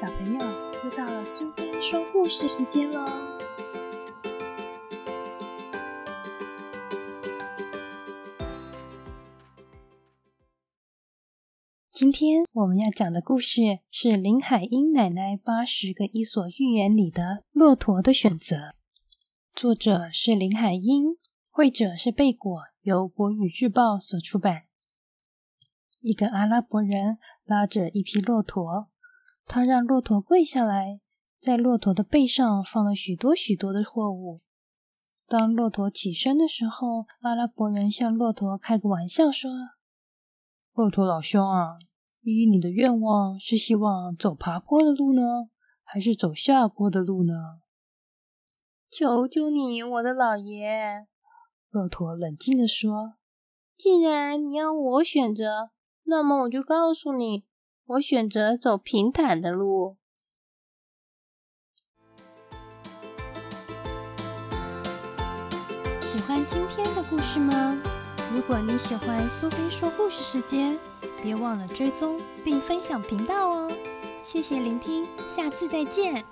小朋友，又到了苏菲说故事时间喽！今天我们要讲的故事是林海音奶奶八十个伊索寓言里的《骆驼的选择》，作者是林海音，绘者是贝果，由国语日报所出版。一个阿拉伯人拉着一匹骆驼。他让骆驼跪下来，在骆驼的背上放了许多许多的货物。当骆驼起身的时候，阿拉伯人向骆驼开个玩笑说：“骆驼老兄啊，依你的愿望，是希望走爬坡的路呢，还是走下坡的路呢？”“求求你，我的老爷。”骆驼冷静地说，“既然你要我选择，那么我就告诉你。”我选择走平坦的路。喜欢今天的故事吗？如果你喜欢苏菲说故事时间，别忘了追踪并分享频道哦。谢谢聆听，下次再见。